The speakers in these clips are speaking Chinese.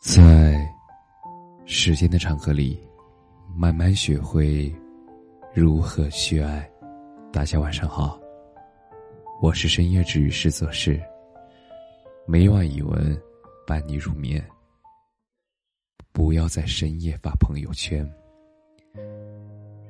在时间的长河里，慢慢学会如何去爱。大家晚上好，我是深夜治愈师泽是，每晚一文伴你入眠。不要在深夜发朋友圈，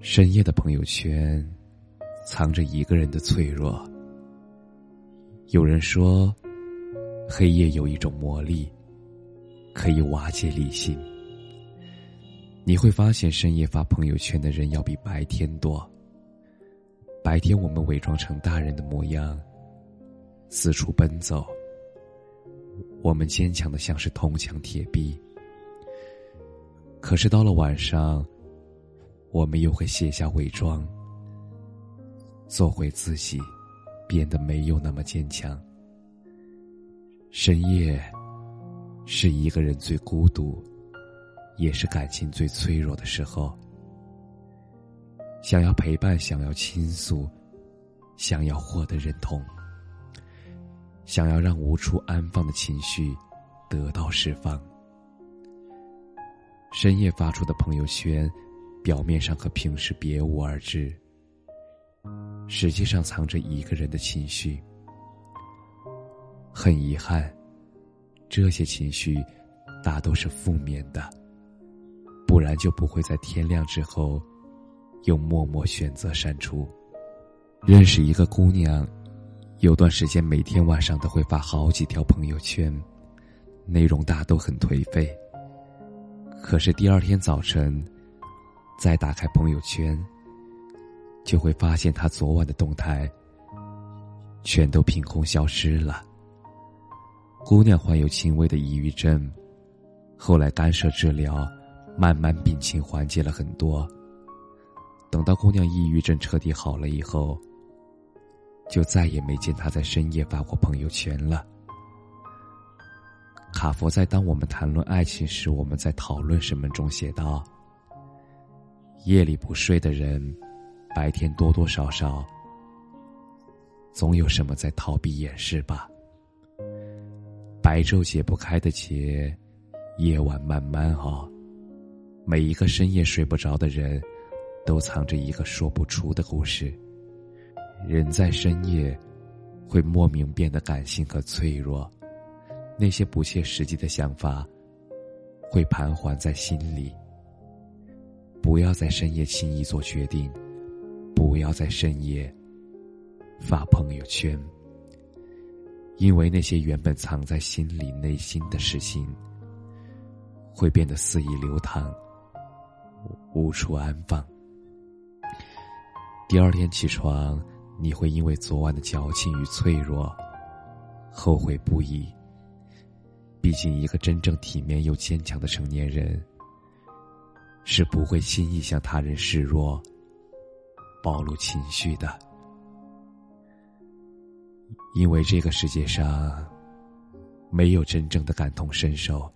深夜的朋友圈藏着一个人的脆弱。有人说，黑夜有一种魔力。可以瓦解理性。你会发现，深夜发朋友圈的人要比白天多。白天我们伪装成大人的模样，四处奔走，我们坚强的像是铜墙铁壁。可是到了晚上，我们又会卸下伪装，做回自己，变得没有那么坚强。深夜。是一个人最孤独，也是感情最脆弱的时候。想要陪伴，想要倾诉，想要获得认同，想要让无处安放的情绪得到释放。深夜发出的朋友圈，表面上和平时别无二致，实际上藏着一个人的情绪。很遗憾。这些情绪，大都是负面的，不然就不会在天亮之后，又默默选择删除。认识一个姑娘，有段时间每天晚上都会发好几条朋友圈，内容大都很颓废。可是第二天早晨，再打开朋友圈，就会发现她昨晚的动态，全都凭空消失了。姑娘患有轻微的抑郁症，后来干涉治疗，慢慢病情缓解了很多。等到姑娘抑郁症彻底好了以后，就再也没见她在深夜发过朋友圈了。卡佛在《当我们谈论爱情时，我们在讨论什么》中写道：“夜里不睡的人，白天多多少少总有什么在逃避掩饰吧。”白昼解不开的结，夜晚慢慢熬。每一个深夜睡不着的人，都藏着一个说不出的故事。人在深夜，会莫名变得感性和脆弱，那些不切实际的想法，会盘桓在心里。不要在深夜轻易做决定，不要在深夜发朋友圈。因为那些原本藏在心里、内心的事情，会变得肆意流淌，无处安放。第二天起床，你会因为昨晚的矫情与脆弱，后悔不已。毕竟，一个真正体面又坚强的成年人，是不会轻易向他人示弱、暴露情绪的。因为这个世界上没有真正的感同身受。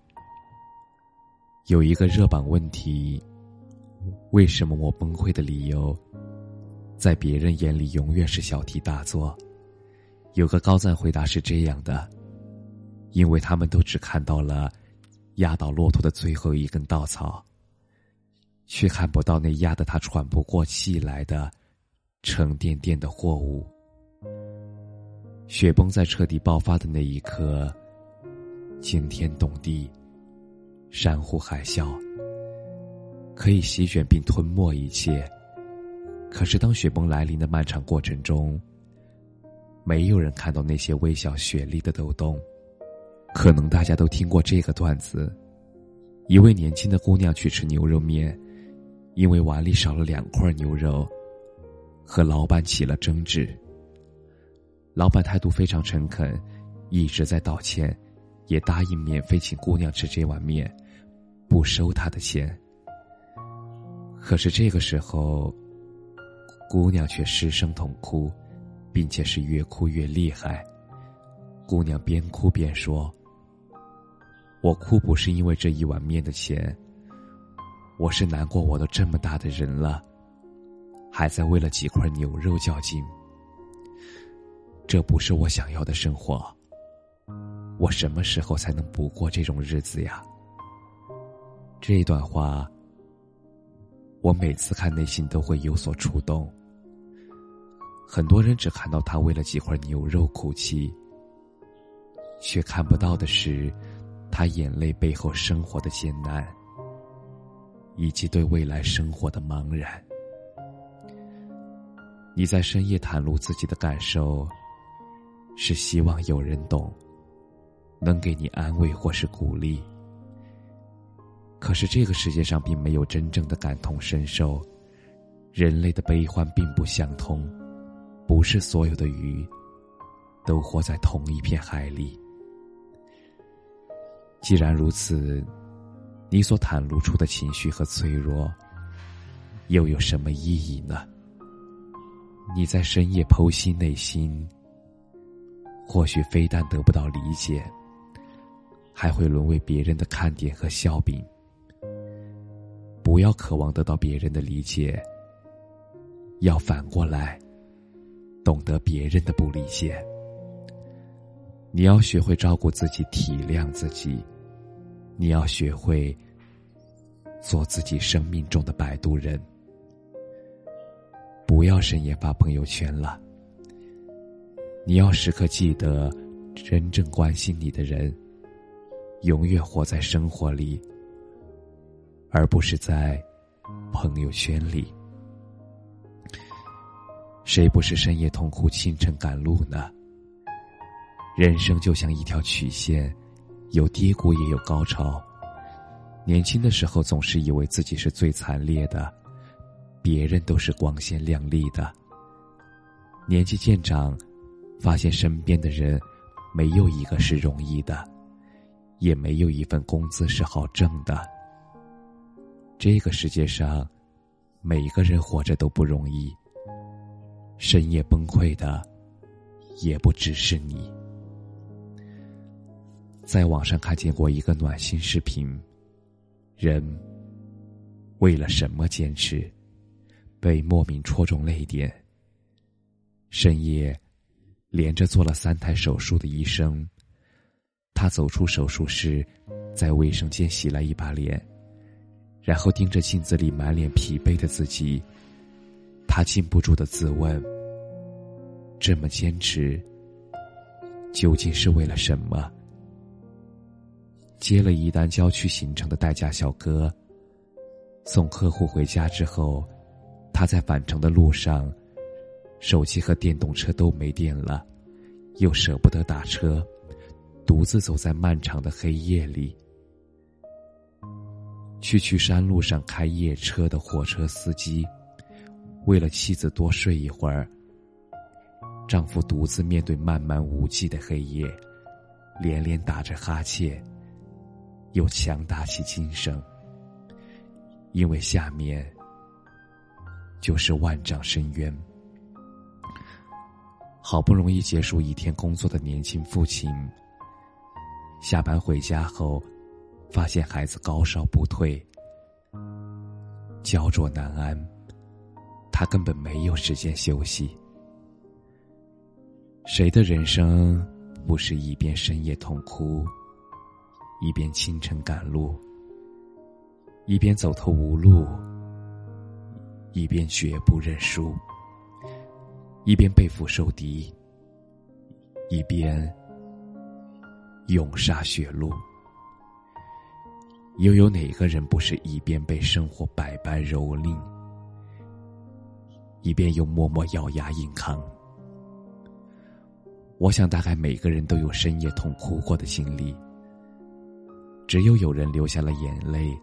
有一个热榜问题：为什么我崩溃的理由，在别人眼里永远是小题大做？有个高赞回答是这样的：因为他们都只看到了压倒骆驼的最后一根稻草，却看不到那压得他喘不过气来的沉甸甸的货物。雪崩在彻底爆发的那一刻，惊天动地，山呼海啸，可以席卷并吞没一切。可是，当雪崩来临的漫长过程中，没有人看到那些微小雪粒的抖动。可能大家都听过这个段子：一位年轻的姑娘去吃牛肉面，因为碗里少了两块牛肉，和老板起了争执。老板态度非常诚恳，一直在道歉，也答应免费请姑娘吃这碗面，不收她的钱。可是这个时候，姑娘却失声痛哭，并且是越哭越厉害。姑娘边哭边说：“我哭不是因为这一碗面的钱，我是难过我都这么大的人了，还在为了几块牛肉较劲。”这不是我想要的生活。我什么时候才能不过这种日子呀？这一段话，我每次看内心都会有所触动。很多人只看到他为了几块牛肉哭泣，却看不到的是他眼泪背后生活的艰难，以及对未来生活的茫然。你在深夜袒露自己的感受，是希望有人懂，能给你安慰或是鼓励。可是这个世界上并没有真正的感同身受，人类的悲欢并不相通，不是所有的鱼都活在同一片海里。既然如此，你所袒露出的情绪和脆弱，又有什么意义呢？你在深夜剖析内心，或许非但得不到理解，还会沦为别人的看点和笑柄。不要渴望得到别人的理解，要反过来懂得别人的不理解。你要学会照顾自己，体谅自己，你要学会做自己生命中的摆渡人。不要深夜发朋友圈了。你要时刻记得，真正关心你的人，永远活在生活里，而不是在朋友圈里。谁不是深夜痛哭、清晨赶路呢？人生就像一条曲线，有低谷也有高潮。年轻的时候，总是以为自己是最惨烈的。别人都是光鲜亮丽的。年纪渐长，发现身边的人没有一个是容易的，也没有一份工资是好挣的。这个世界上，每个人活着都不容易。深夜崩溃的，也不只是你。在网上看见过一个暖心视频，人为了什么坚持？被莫名戳中泪点。深夜，连着做了三台手术的医生，他走出手术室，在卫生间洗了一把脸，然后盯着镜子里满脸疲惫的自己，他禁不住的自问：这么坚持，究竟是为了什么？接了一单郊区行程的代驾小哥，送客户回家之后。他在返程的路上，手机和电动车都没电了，又舍不得打车，独自走在漫长的黑夜里。去去山路上开夜车的货车司机，为了妻子多睡一会儿，丈夫独自面对漫漫无际的黑夜，连连打着哈欠，又强打起精神，因为下面。就是万丈深渊。好不容易结束一天工作的年轻父亲，下班回家后，发现孩子高烧不退，焦灼难安，他根本没有时间休息。谁的人生不是一边深夜痛哭，一边清晨赶路，一边走投无路？一边绝不认输，一边背负受敌，一边勇杀血路。又有哪个人不是一边被生活百般蹂躏，一边又默默咬牙硬扛？我想，大概每个人都有深夜痛哭过的经历。只有有人流下了眼泪，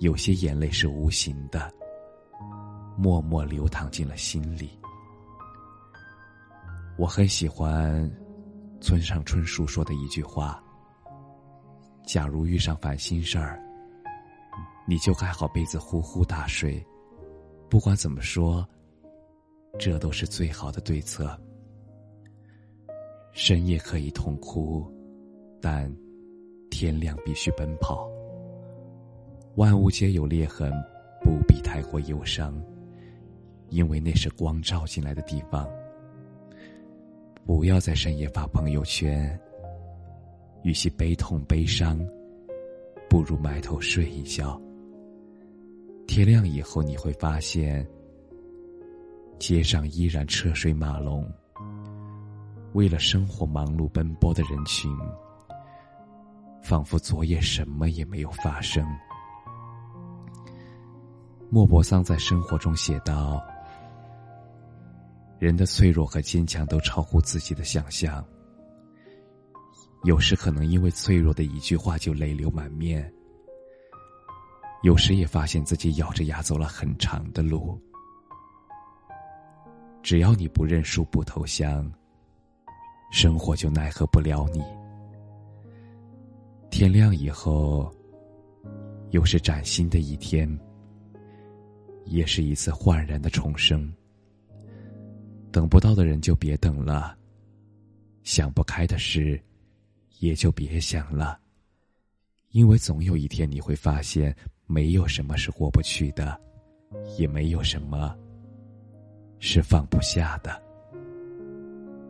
有些眼泪是无形的。默默流淌进了心里。我很喜欢村上春树说的一句话：“假如遇上烦心事儿，你就盖好被子呼呼大睡。不管怎么说，这都是最好的对策。深夜可以痛哭，但天亮必须奔跑。万物皆有裂痕，不必太过忧伤。”因为那是光照进来的地方。不要在深夜发朋友圈，与其悲痛悲伤，不如埋头睡一觉。天亮以后，你会发现，街上依然车水马龙。为了生活忙碌奔波的人群，仿佛昨夜什么也没有发生。莫泊桑在生活中写道：“人的脆弱和坚强都超乎自己的想象。有时可能因为脆弱的一句话就泪流满面，有时也发现自己咬着牙走了很长的路。只要你不认输、不投降。”生活就奈何不了你。天亮以后，又是崭新的一天，也是一次焕然的重生。等不到的人就别等了，想不开的事，也就别想了，因为总有一天你会发现，没有什么是过不去的，也没有什么是放不下的。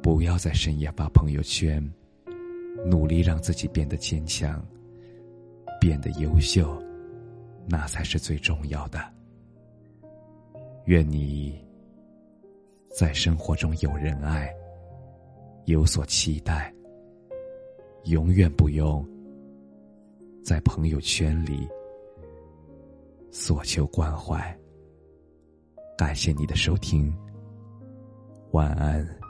不要在深夜发朋友圈，努力让自己变得坚强，变得优秀，那才是最重要的。愿你在生活中有人爱，有所期待，永远不用在朋友圈里索求关怀。感谢你的收听，晚安。